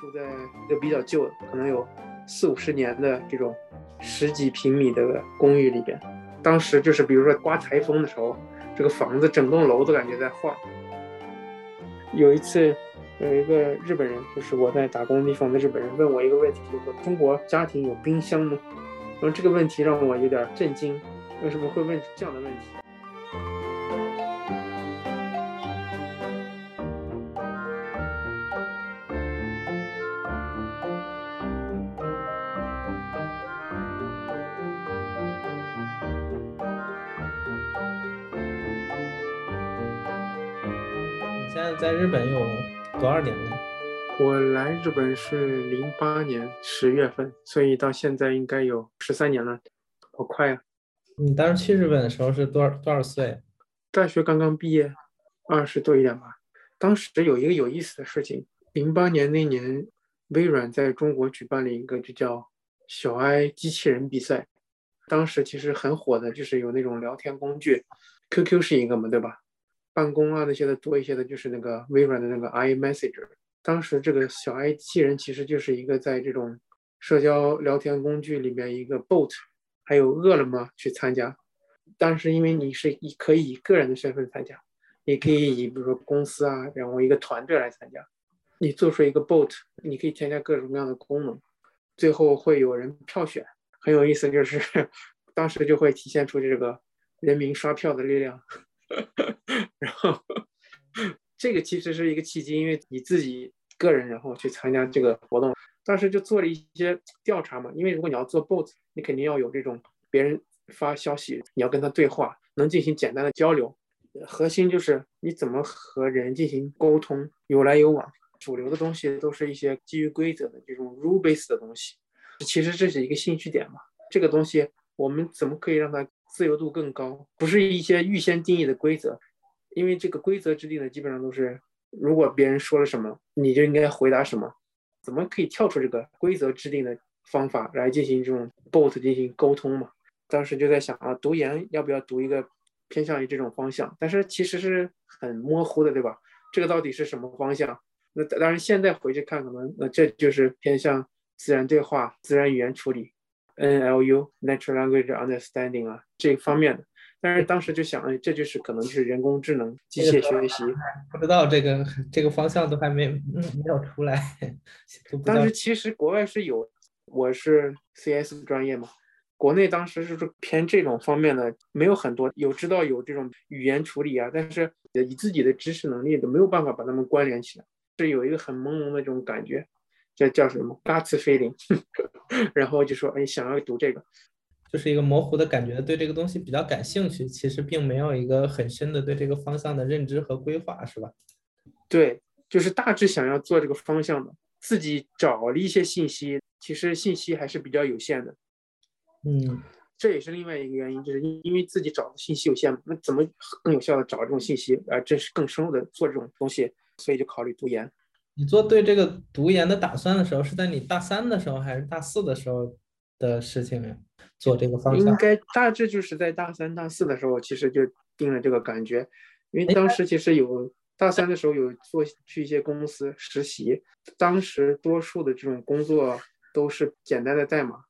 住在一个比较旧的，可能有四五十年的这种十几平米的公寓里边。当时就是比如说刮台风的时候，这个房子整栋楼都感觉在晃。有一次，有一个日本人，就是我在打工地方的日本人，问我一个问题，就说中国家庭有冰箱吗？然后这个问题让我有点震惊，为什么会问这样的问题？现在在日本有多少年了？我来日本是零八年十月份，所以到现在应该有十三年了，好快啊！你当时去日本的时候是多少多少岁？大学刚刚毕业，二十多一点吧。当时有一个有意思的事情，零八年那年，微软在中国举办了一个就叫小爱机器人比赛。当时其实很火的，就是有那种聊天工具，QQ 是一个嘛，对吧？办公啊那些的多一些的，就是那个微软的那个 iMessage。当时这个小 i 机器人其实就是一个在这种社交聊天工具里面一个 bot，还有饿了么去参加。但是因为你是以可以以个人的身份参加，也可以以比如说公司啊，然后一个团队来参加。你做出一个 bot，你可以添加各种各样的功能，最后会有人票选。很有意思，就是 当时就会体现出这个人民刷票的力量。然后这个其实是一个契机，因为你自己个人然后去参加这个活动，当时就做了一些调查嘛。因为如果你要做 bot，你肯定要有这种别人发消息，你要跟他对话，能进行简单的交流。核心就是你怎么和人进行沟通，有来有往。主流的东西都是一些基于规则的这种 rule base 的东西。其实这是一个兴趣点嘛，这个东西我们怎么可以让它自由度更高？不是一些预先定义的规则，因为这个规则制定的基本上都是，如果别人说了什么，你就应该回答什么。怎么可以跳出这个规则制定的方法来进行这种 bot 进行沟通嘛？当时就在想啊，读研要不要读一个偏向于这种方向？但是其实是很模糊的，对吧？这个到底是什么方向？那当然现在回去看，可能那这就是偏向。自然对话、自然语言处理 （NLU，Natural Language Understanding） 啊这方面的，但是当时就想，哎，这就是可能就是人工智能、机械学习。不知道这个这个方向都还没没有出来。当时其实国外是有，我是 CS 专业嘛，国内当时是偏这种方面的，没有很多有知道有这种语言处理啊，但是以自己的知识能力都没有办法把它们关联起来，是有一个很朦胧的这种感觉。这叫什么 guts feeling，然后就说哎，想要读这个，就是一个模糊的感觉，对这个东西比较感兴趣，其实并没有一个很深的对这个方向的认知和规划，是吧？对，就是大致想要做这个方向的，自己找了一些信息，其实信息还是比较有限的。嗯，这也是另外一个原因，就是因为自己找的信息有限，那怎么更有效的找这种信息，啊，这是更深入的做这种东西，所以就考虑读研。你做对这个读研的打算的时候，是在你大三的时候还是大四的时候的事情呀？做这个方向应该大致就是在大三、大四的时候，其实就定了这个感觉。因为当时其实有大三的时候有做去一些公司实习，当时多数的这种工作都是简单的代码，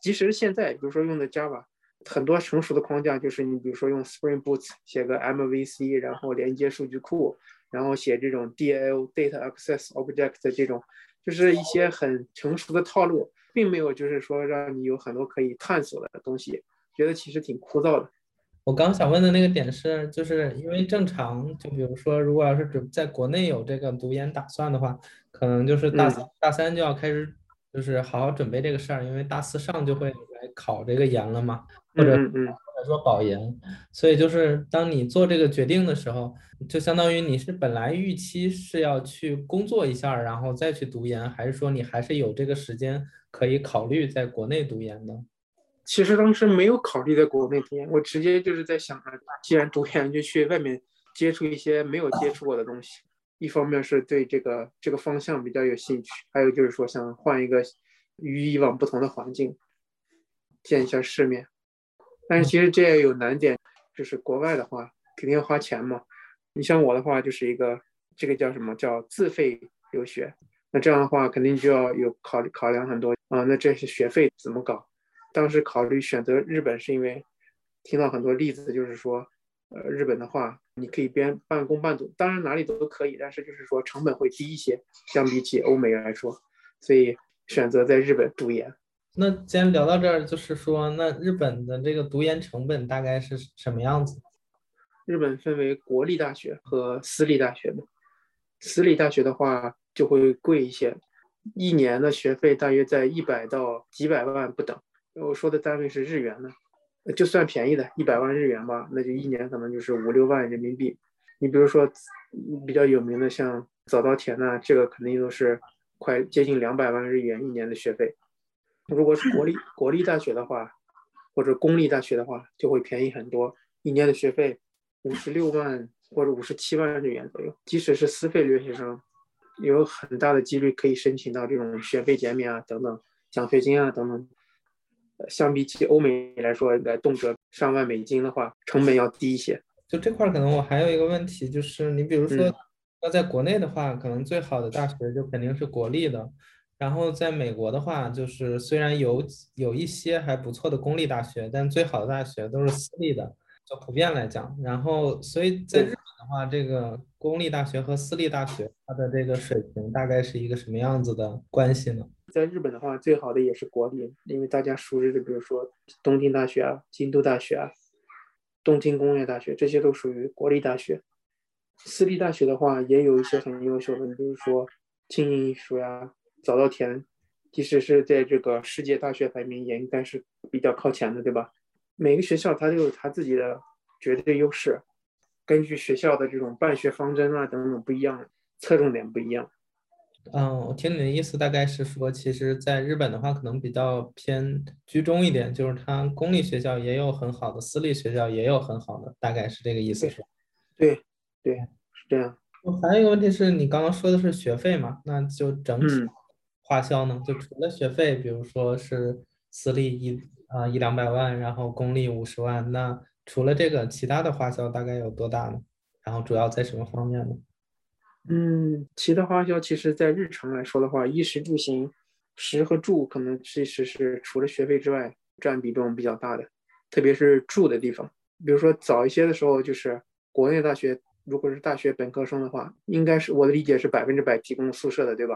即使是现在，比如说用的 Java，很多成熟的框架就是你比如说用 Spring Boot 写个 MVC，然后连接数据库。然后写这种 DAO data access object 的这种，就是一些很成熟的套路，并没有就是说让你有很多可以探索的东西，觉得其实挺枯燥的。我刚想问的那个点是，就是因为正常，就比如说，如果要是准在国内有这个读研打算的话，可能就是大三大三就要开始，就是好好准备这个事儿，因为大四上就会来考这个研了嘛，或者嗯。说保研，所以就是当你做这个决定的时候，就相当于你是本来预期是要去工作一下，然后再去读研，还是说你还是有这个时间可以考虑在国内读研的？其实当时没有考虑在国内读研，我直接就是在想，既然读研就去外面接触一些没有接触过的东西。一方面是对这个这个方向比较有兴趣，还有就是说想换一个与以往不同的环境，见一下世面。但是其实这也有难点，就是国外的话肯定要花钱嘛。你像我的话，就是一个这个叫什么叫自费留学，那这样的话肯定就要有考虑考量很多啊。那这些学费怎么搞？当时考虑选择日本是因为听到很多例子，就是说，呃，日本的话你可以边半工半读，当然哪里都可以，但是就是说成本会低一些，相比起欧美来说，所以选择在日本读研。那既然聊到这儿，就是说，那日本的这个读研成本大概是什么样子？日本分为国立大学和私立大学的，私立大学的话就会贵一些，一年的学费大约在一百到几百万不等。我说的单位是日元呢，就算便宜的一百万日元吧，那就一年可能就是五六万人民币。你比如说比较有名的像早稻田呐，这个肯定都是快接近两百万日元一年的学费。如果是国立 国立大学的话，或者公立大学的话，就会便宜很多，一年的学费五十六万或者五十七万日元左右。即使是私费留学生，有很大的几率可以申请到这种学费减免啊等等奖学金啊等等。相比起欧美来说，应该动辄上万美金的话，成本要低一些。就这块儿可能我还有一个问题，就是你比如说，要在国内的话，可能最好的大学就肯定是国立的。然后在美国的话，就是虽然有有一些还不错的公立大学，但最好的大学都是私立的，就普遍来讲。然后，所以在日本的话，这个公立大学和私立大学，它的这个水平大概是一个什么样子的关系呢？在日本的话，最好的也是国立，因为大家熟知的，比如说东京大学啊、京都大学啊、东京工业大学，这些都属于国立大学。私立大学的话，也有一些很优秀的，比如说庆应艺术呀。早稻田，即使是在这个世界大学排名，也应该是比较靠前的，对吧？每个学校它都有它自己的绝对优势，根据学校的这种办学方针啊等等不一样，侧重点不一样。嗯，我听你的意思大概是说，其实在日本的话，可能比较偏居中一点，就是它公立学校也有很好的，私立学校也有很好的，大概是这个意思，是吧？对，对，是这样。我还有一个问题是你刚刚说的是学费嘛？那就整体。花销呢？就除了学费，比如说是私立一啊一两百万，然后公立五十万，那除了这个，其他的花销大概有多大呢？然后主要在什么方面呢？嗯，其他花销其实，在日常来说的话，衣食住行，食和住可能其实是除了学费之外占比重比较大的，特别是住的地方。比如说早一些的时候，就是国内大学，如果是大学本科生的话，应该是我的理解是百分之百提供宿舍的，对吧？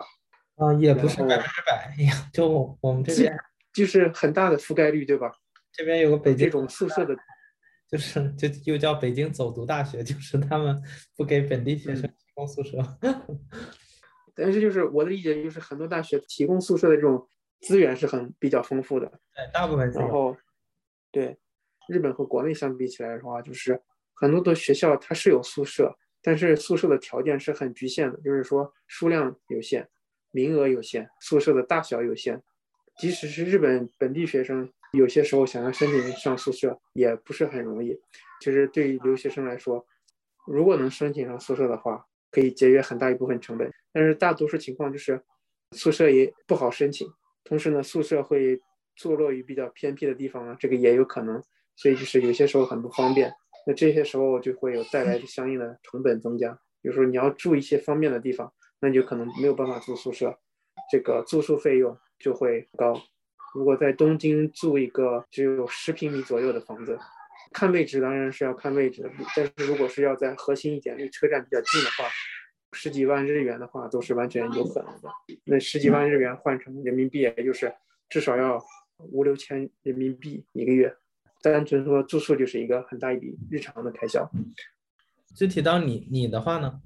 啊，也不是百分之百呀，就我们这边 就是很大的覆盖率，对吧？这边有个北京这种宿舍的，就是就又叫北京走读大学，就是他们不给本地学生提供宿舍。但是就是我的理解，就是很多大学提供宿舍的这种资源是很比较丰富的。对，大部分然后，对，日本和国内相比起来的话，就是很多的学校它是有宿舍，但是宿舍的条件是很局限的，就是说数量有限。名额有限，宿舍的大小有限，即使是日本本地学生，有些时候想要申请上宿舍也不是很容易。其实对于留学生来说，如果能申请上宿舍的话，可以节约很大一部分成本。但是大多数情况就是宿舍也不好申请，同时呢，宿舍会坐落于比较偏僻的地方啊，这个也有可能，所以就是有些时候很不方便。那这些时候就会有带来相应的成本增加。比如说你要住一些方便的地方。那就可能没有办法住宿舍，这个住宿费用就会高。如果在东京住一个只有十平米左右的房子，看位置当然是要看位置，但是如果是要在核心一点、离车站比较近的话，十几万日元的话都是完全有可能的。那十几万日元换成人民币，也就是至少要五六千人民币一个月。单纯说住宿就是一个很大一笔日常的开销。具体到你你的话呢？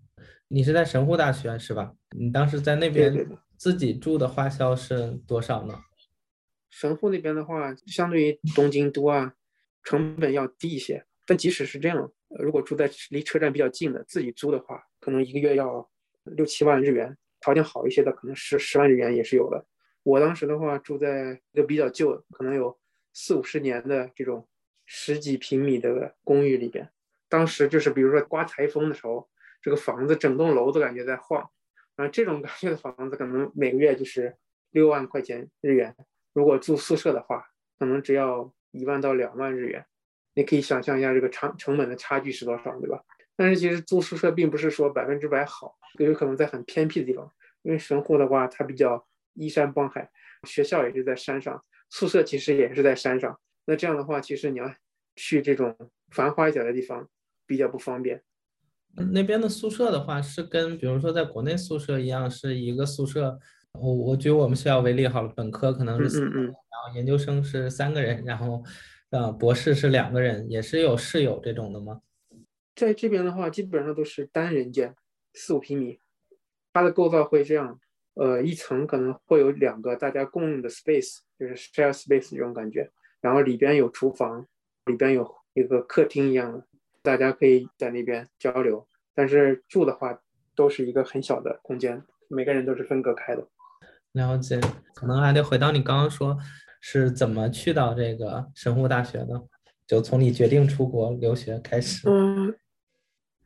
你是在神户大学是吧？你当时在那边自己住的花销是多少呢？神户那边的话，相对于东京都啊，成本要低一些。但即使是这样，如果住在离车站比较近的，自己租的话，可能一个月要六七万日元。条件好一些的，可能十十万日元也是有的。我当时的话，住在一个比较旧，可能有四五十年的这种十几平米的公寓里边，当时就是比如说刮台风的时候。这个房子整栋楼都感觉在晃，然后这种感觉的房子可能每个月就是六万块钱日元，如果住宿舍的话，可能只要一万到两万日元。你可以想象一下这个成成本的差距是多少，对吧？但是其实住宿舍并不是说百分之百好，有可能在很偏僻的地方，因为神户的话，它比较依山傍海，学校也是在山上，宿舍其实也是在山上。那这样的话，其实你要去这种繁华一点的地方比较不方便。那边的宿舍的话，是跟比如说在国内宿舍一样，是一个宿舍。我我举我们学校为例好了，本科可能是四个人，然后研究生是三个人，然后呃博士是两个人，也是有室友这种的吗？在这边的话，基本上都是单人间，四五平米。它的构造会这样，呃，一层可能会有两个大家共用的 space，就是 share space 这种感觉。然后里边有厨房，里边有一个客厅一样的，大家可以在那边交流。但是住的话，都是一个很小的空间，每个人都是分隔开的。了解，可能还得回到你刚刚说是怎么去到这个神户大学的，就从你决定出国留学开始。嗯，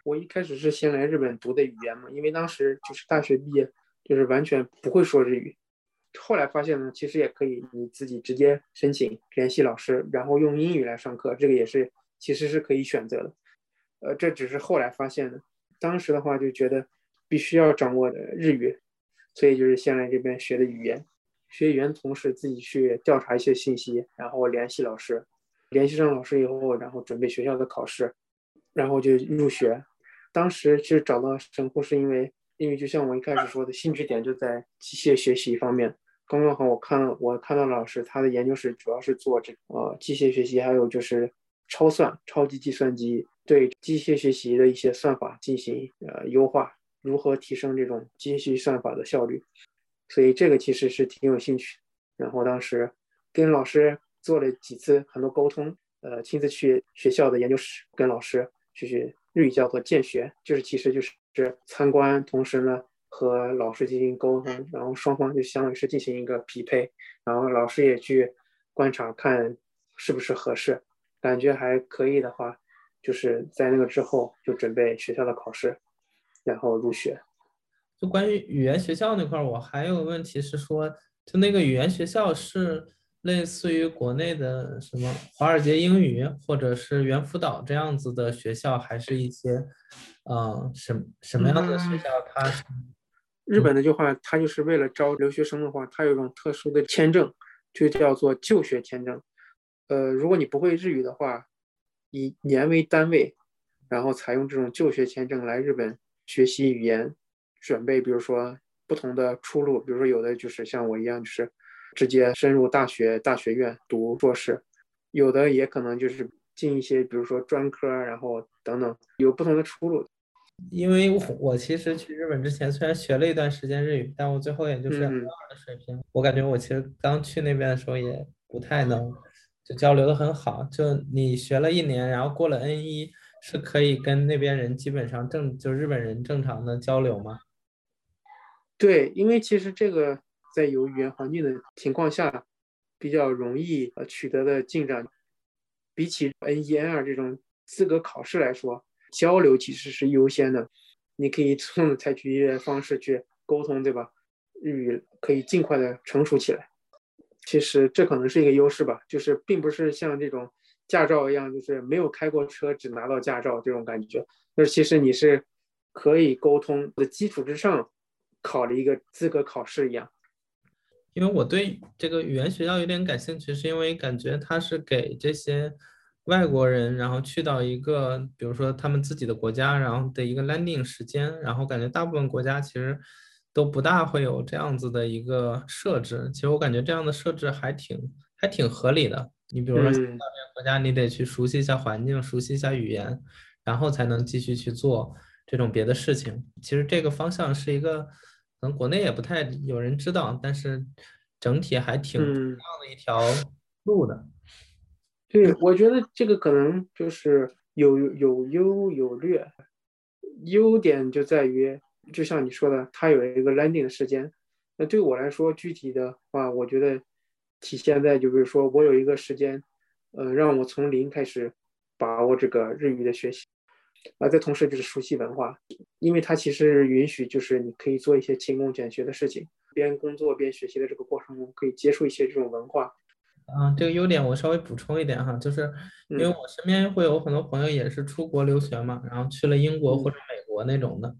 我一开始是先来日本读的语言嘛，因为当时就是大学毕业，就是完全不会说日语。后来发现呢，其实也可以你自己直接申请联系老师，然后用英语来上课，这个也是其实是可以选择的。呃，这只是后来发现的，当时的话就觉得必须要掌握的日语。所以就是先来这边学的语言，学语言同时自己去调查一些信息，然后联系老师，联系上老师以后，然后准备学校的考试，然后就入学。当时其实找到神户是因为，因为就像我一开始说的，兴趣点就在机械学习方面。刚刚好我看我看到老师他的研究室主要是做这呃机械学习，还有就是超算、超级计算机对机械学习的一些算法进行呃优化。如何提升这种机器算法的效率？所以这个其实是挺有兴趣。然后当时跟老师做了几次很多沟通，呃，亲自去学校的研究室跟老师去学日语叫做见学，就是其实就是参观，同时呢和老师进行沟通，然后双方就相当于是进行一个匹配，然后老师也去观察看是不是合适，感觉还可以的话，就是在那个之后就准备学校的考试。然后入学。就关于语言学校那块儿，我还有个问题是说，就那个语言学校是类似于国内的什么华尔街英语或者是猿辅导这样子的学校，还是一些，嗯，什什么样的学校？它是日本的句话，它就是为了招留学生的话，它有一种特殊的签证，就叫做就学签证。呃，如果你不会日语的话，以年为单位，然后采用这种就学签证来日本。学习语言，准备比如说不同的出路，比如说有的就是像我一样，就是直接深入大学大学院读硕士，有的也可能就是进一些比如说专科，然后等等，有不同的出路。因为我其实去日本之前，虽然学了一段时间日语，但我最后也就是 N2 的水平。我感觉我其实刚去那边的时候也不太能就交流的很好。就你学了一年，然后过了 N1。是可以跟那边人基本上正就日本人正常的交流吗？对，因为其实这个在有语言环境的情况下比较容易呃取得的进展，比起 N 一 N 二这种资格考试来说，交流其实是优先的。你可以从采取一些方式去沟通，对吧？日语可以尽快的成熟起来。其实这可能是一个优势吧，就是并不是像这种。驾照一样，就是没有开过车，只拿到驾照这种感觉。就是其实你是可以沟通的基础之上，考了一个资格考试一样。因为我对这个语言学校有点感兴趣，是因为感觉它是给这些外国人，然后去到一个，比如说他们自己的国家，然后的一个 landing 时间，然后感觉大部分国家其实都不大会有这样子的一个设置。其实我感觉这样的设置还挺还挺合理的。你比如说，到这个国家，你得去熟悉一下环境，熟悉一下语言，然后才能继续去做这种别的事情。其实这个方向是一个，可能国内也不太有人知道，但是整体还挺这样的一条路的。对，我觉得这个可能就是有有优有劣。优点就在于，就像你说的，它有一个 landing 的时间。那对我来说，具体的话，我觉得。体现在就比如说，我有一个时间，呃，让我从零开始把握这个日语的学习，啊，在同时就是熟悉文化，因为它其实允许就是你可以做一些勤工俭学的事情，边工作边学习的这个过程中，可以接触一些这种文化。啊，这个优点我稍微补充一点哈，就是因为我身边会有很多朋友也是出国留学嘛，然后去了英国或者美国那种的。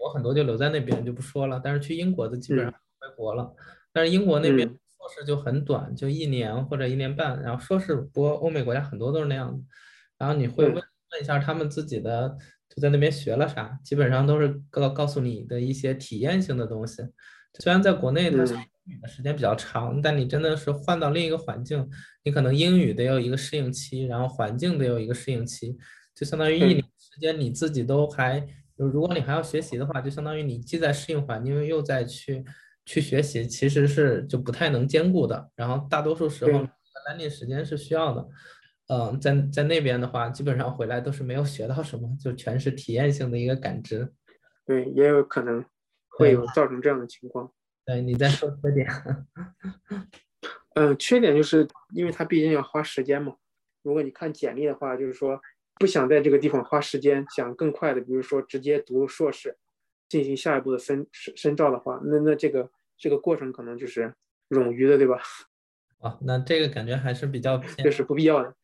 美国很多就留在那边就不说了，但是去英国的基本上回国了。但是英国那边硕士就很短，就一年或者一年半。然后硕士，不过欧美国家很多都是那样的。然后你会问问一下他们自己的就在那边学了啥，基本上都是告告诉你的一些体验性的东西。虽然在国内它英语的时间比较长，但你真的是换到另一个环境，你可能英语得有一个适应期，然后环境得有一个适应期，就相当于一年时间你自己都还，如果你还要学习的话，就相当于你既在适应环境，又在去去学习，其实是就不太能兼顾的。然后大多数时候，learning 时间是需要的。嗯，在在那边的话，基本上回来都是没有学到什么，就全是体验性的一个感知。对，也有可能。会有造成这样的情况。对，你再说缺点。嗯，缺点就是因为它毕竟要花时间嘛。如果你看简历的话，就是说不想在这个地方花时间，想更快的，比如说直接读硕士，进行下一步的深深造的话，那那这个这个过程可能就是冗余的，对吧？啊，那这个感觉还是比较偏，这是不必要的。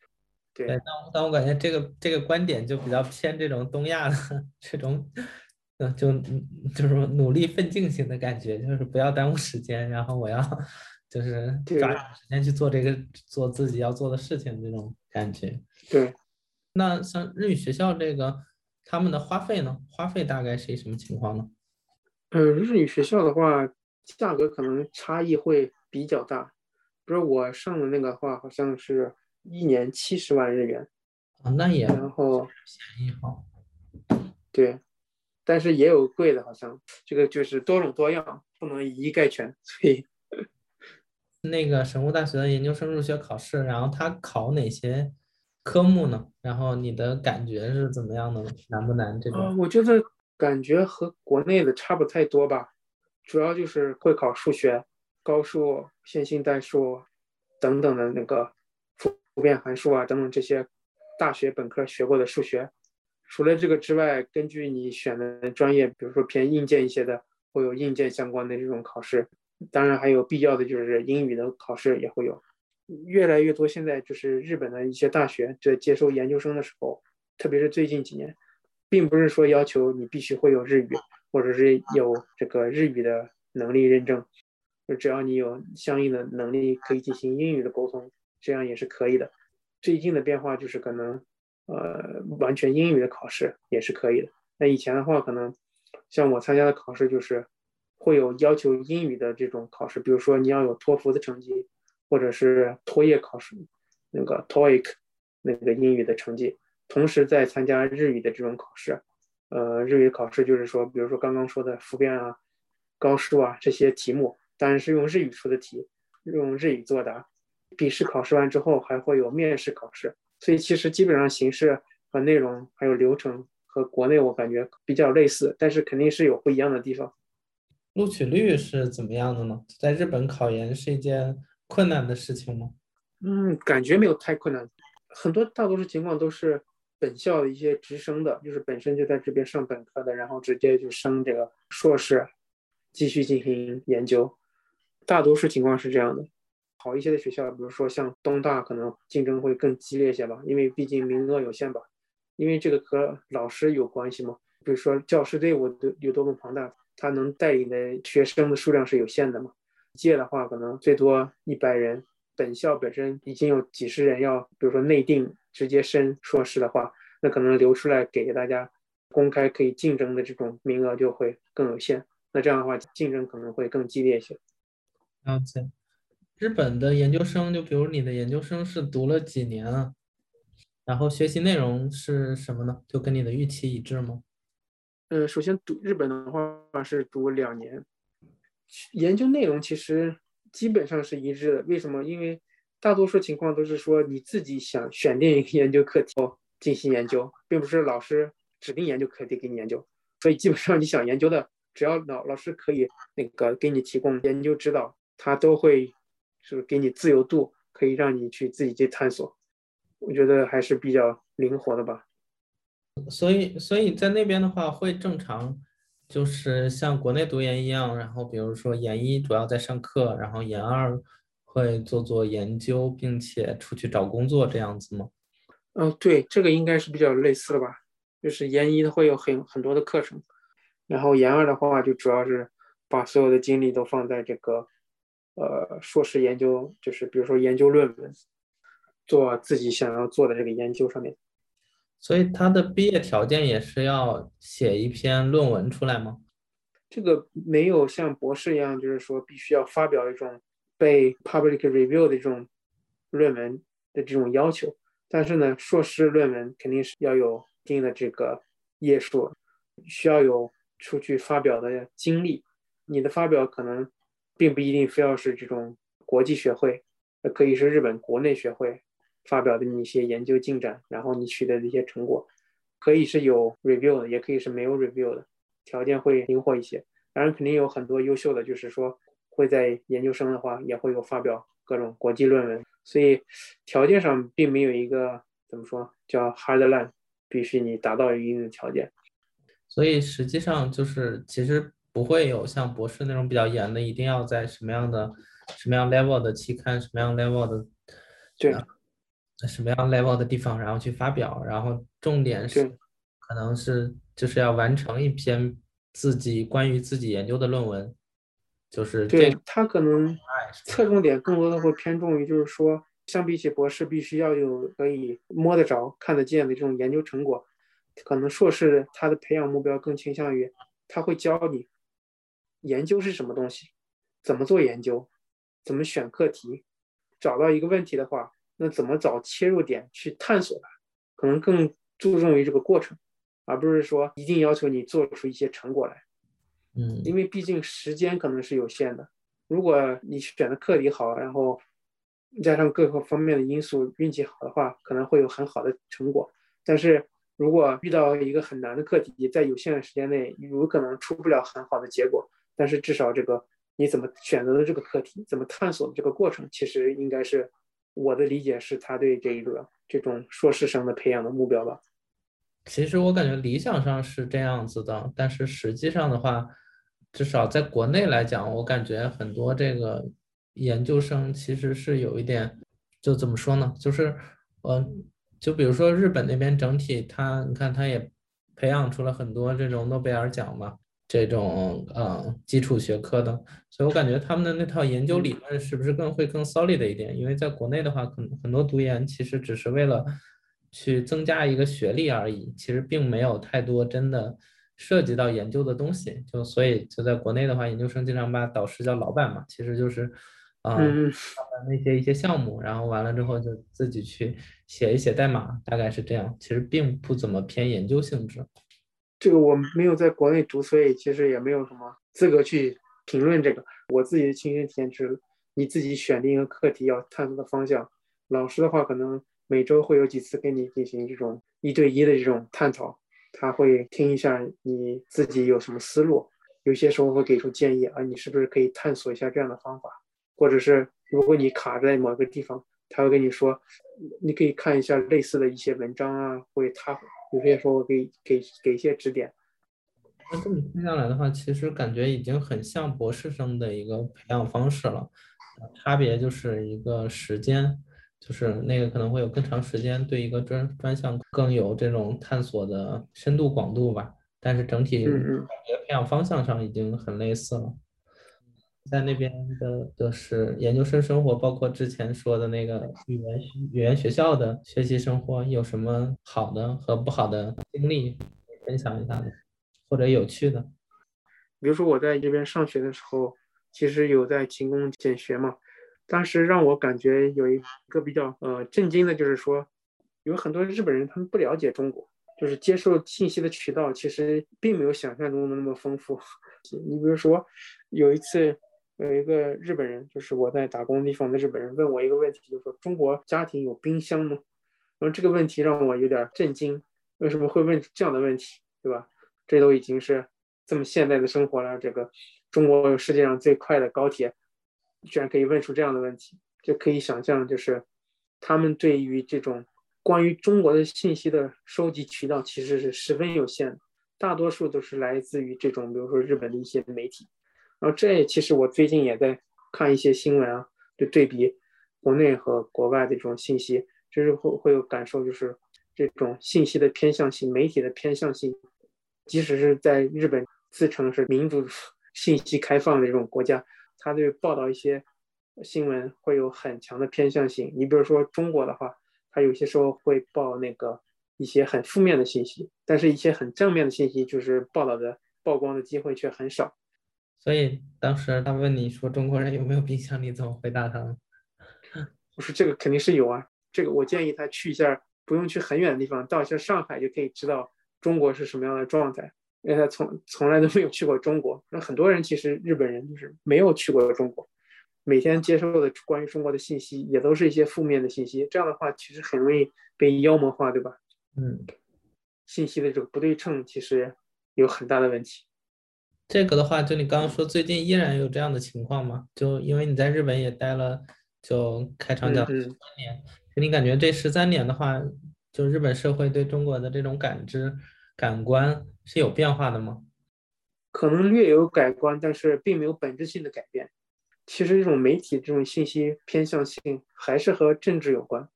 对，但但我感觉这个这个观点就比较偏这种东亚的 这种。嗯，就就是努力奋进型的感觉，就是不要耽误时间，然后我要就是抓紧时间去做这个做自己要做的事情，这种感觉。对。那像日语学校这个，他们的花费呢？花费大概是一什么情况呢？呃，日语学校的话，价格可能差异会比较大。比如我上的那个话，好像是一年七十万日元。啊，那也然后便宜哈。对。但是也有贵的，好像这个就是多种多样，不能一一概全。所以，那个神户大学的研究生入学考试，然后他考哪些科目呢？然后你的感觉是怎么样的？难不难？这个？我觉得感觉和国内的差不太多吧，主要就是会考数学、高数、线性代数等等的那个复普遍函数啊等等这些大学本科学过的数学。除了这个之外，根据你选的专业，比如说偏硬件一些的，会有硬件相关的这种考试。当然还有必要的就是英语的考试也会有。越来越多现在就是日本的一些大学在接收研究生的时候，特别是最近几年，并不是说要求你必须会有日语，或者是有这个日语的能力认证，就只要你有相应的能力可以进行英语的沟通，这样也是可以的。最近的变化就是可能。呃，完全英语的考试也是可以的。那以前的话，可能像我参加的考试，就是会有要求英语的这种考试，比如说你要有托福的成绩，或者是托业考试那个 TOEIC 那个英语的成绩，同时再参加日语的这种考试。呃，日语考试就是说，比如说刚刚说的复变啊、高数啊这些题目，当然是用日语出的题，用日语作答。笔试考试完之后，还会有面试考试。所以其实基本上形式和内容还有流程和国内我感觉比较类似，但是肯定是有不一样的地方。录取率是怎么样的呢？在日本考研是一件困难的事情吗？嗯，感觉没有太困难，很多大多数情况都是本校的一些直升的，就是本身就在这边上本科的，然后直接就升这个硕士，继续进行研究，大多数情况是这样的。好一些的学校，比如说像东大，可能竞争会更激烈一些吧，因为毕竟名额有限吧。因为这个和老师有关系嘛，比如说教师队伍都有多么庞大，他能带领的学生的数量是有限的嘛。届的话，可能最多一百人，本校本身已经有几十人要，比如说内定直接升硕士的话，那可能留出来给大家公开可以竞争的这种名额就会更有限。那这样的话，竞争可能会更激烈一些。了解。日本的研究生，就比如你的研究生是读了几年啊？然后学习内容是什么呢？就跟你的预期一致吗？嗯，首先读日本的话是读两年，研究内容其实基本上是一致的。为什么？因为大多数情况都是说你自己想选定一个研究课题进行研究，并不是老师指定研究课题给你研究。所以基本上你想研究的，只要老老师可以那个给你提供研究指导，他都会。是给你自由度，可以让你去自己去探索，我觉得还是比较灵活的吧。所以，所以在那边的话，会正常，就是像国内读研一样，然后比如说研一主要在上课，然后研二会做做研究，并且出去找工作这样子吗？嗯，对，这个应该是比较类似的吧。就是研一会有很很多的课程，然后研二的话就主要是把所有的精力都放在这个呃硕士研究，就是比如说研究论文，做自己想要做的这个研究上面。所以他的毕业条件也是要写一篇论文出来吗？这个没有像博士一样，就是说必须要发表一种被 public review 的这种论文的这种要求。但是呢，硕士论文肯定是要有一定的这个页数，需要有出去发表的经历。你的发表可能并不一定非要是这种国际学会，可以是日本国内学会。发表的你一些研究进展，然后你取得的一些成果，可以是有 review 的，也可以是没有 review 的，条件会灵活一些。当然，肯定有很多优秀的，就是说会在研究生的话也会有发表各种国际论文。所以条件上并没有一个怎么说叫 hard line，必须你达到一定的条件。所以实际上就是其实不会有像博士那种比较严的，一定要在什么样的什么样 level 的期刊，什么样 level 的对。什么样 level 的地方，然后去发表，然后重点是可能是就是要完成一篇自己关于自己研究的论文，就是对他可能侧重点更多的会偏重于就是说，相比起博士必须要有可以摸得着、看得见的这种研究成果，可能硕士他的培养目标更倾向于他会教你研究是什么东西，怎么做研究，怎么选课题，找到一个问题的话。那怎么找切入点去探索它？可能更注重于这个过程，而不是说一定要求你做出一些成果来。嗯，因为毕竟时间可能是有限的。如果你选的课题好，然后加上各个方面的因素，运气好的话，可能会有很好的成果。但是如果遇到一个很难的课题，在有限的时间内，有可能出不了很好的结果。但是至少这个你怎么选择的这个课题，怎么探索的这个过程，其实应该是。我的理解是他对这个这种硕士生的培养的目标吧。其实我感觉理想上是这样子的，但是实际上的话，至少在国内来讲，我感觉很多这个研究生其实是有一点，就怎么说呢？就是，呃，就比如说日本那边整体，他你看他也培养出了很多这种诺贝尔奖嘛。这种呃基础学科的，所以我感觉他们的那套研究理论是不是更会更 solid 一点？因为在国内的话，可能很多读研其实只是为了去增加一个学历而已，其实并没有太多真的涉及到研究的东西。就所以就在国内的话，研究生经常把导师叫老板嘛，其实就是啊那些一些项目，然后完了之后就自己去写一写代码，大概是这样。其实并不怎么偏研究性质。这个我没有在国内读，所以其实也没有什么资格去评论这个。我自己的亲身体验是，你自己选定一个课题要探索的方向，老师的话可能每周会有几次跟你进行这种一对一的这种探讨，他会听一下你自己有什么思路，有些时候会给出建议啊，你是不是可以探索一下这样的方法，或者是如果你卡在某个地方，他会跟你说，你可以看一下类似的一些文章啊，会他。有些时候给给给一些指点。那这么听下来的话，其实感觉已经很像博士生的一个培养方式了。差别就是一个时间，就是那个可能会有更长时间，对一个专专项更有这种探索的深度广度吧。但是整体感觉培养方向上已经很类似了。在那边的就是研究生生活，包括之前说的那个语言语言学校的学习生活，有什么好的和不好的经历分享一下呢？或者有趣的？比如说我在这边上学的时候，其实有在勤工俭学嘛。当时让我感觉有一个比较呃震惊的就是说，有很多日本人他们不了解中国，就是接受信息的渠道其实并没有想象中的那么丰富。你比如说有一次。有一个日本人，就是我在打工地方的日本人，问我一个问题，就是说中国家庭有冰箱吗？然后这个问题让我有点震惊，为什么会问这样的问题，对吧？这都已经是这么现代的生活了，这个中国有世界上最快的高铁，居然可以问出这样的问题，就可以想象，就是他们对于这种关于中国的信息的收集渠道其实是十分有限的，大多数都是来自于这种，比如说日本的一些媒体。然后这其实我最近也在看一些新闻啊，就对比国内和国外的这种信息，就是会会有感受，就是这种信息的偏向性、媒体的偏向性，即使是在日本自称是民主、信息开放的这种国家，他对报道一些新闻会有很强的偏向性。你比如说中国的话，他有些时候会报那个一些很负面的信息，但是一些很正面的信息，就是报道的曝光的机会却很少。所以当时他问你说中国人有没有冰箱，你怎么回答他呢？我说这个肯定是有啊，这个我建议他去一下，不用去很远的地方，到一下上海就可以知道中国是什么样的状态。因为他从从来都没有去过中国，那很多人其实日本人就是没有去过中国，每天接受的关于中国的信息也都是一些负面的信息，这样的话其实很容易被妖魔化，对吧？嗯，信息的这个不对称其实有很大的问题。这个的话，就你刚刚说，最近依然有这样的情况吗？就因为你在日本也待了，就开场讲十三年，你感觉这十三年的话，就日本社会对中国的这种感知、感官。是有变化的吗？可能略有改观，但是并没有本质性的改变。其实这种媒体这种信息偏向性还是和政治有关。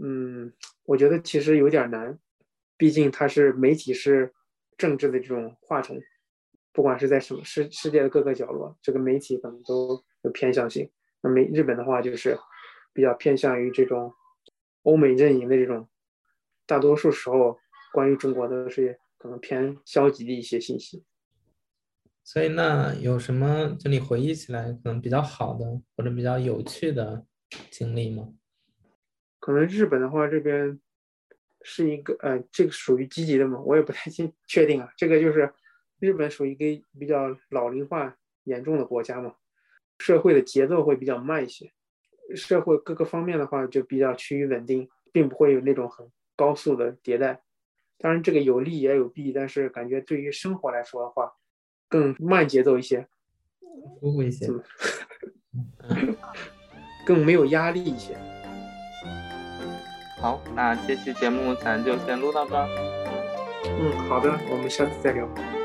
嗯，我觉得其实有点难，毕竟它是媒体是政治的这种话筒，不管是在什么世世界的各个角落，这个媒体可能都有偏向性。那美日本的话就是比较偏向于这种欧美阵营的这种，大多数时候关于中国都是。可能偏消极的一些信息，所以那有什么就你回忆起来可能比较好的或者比较有趣的经历吗？可能日本的话，这边是一个呃，这个属于积极的嘛，我也不太清确定啊。这个就是日本属于一个比较老龄化严重的国家嘛，社会的节奏会比较慢一些，社会各个方面的话就比较趋于稳定，并不会有那种很高速的迭代。当然，这个有利也有弊，但是感觉对于生活来说的话，更慢节奏一些，舒服一些，更没有压力一些。好，那这期节目咱就先录到这儿。嗯，好的，我们下次再聊。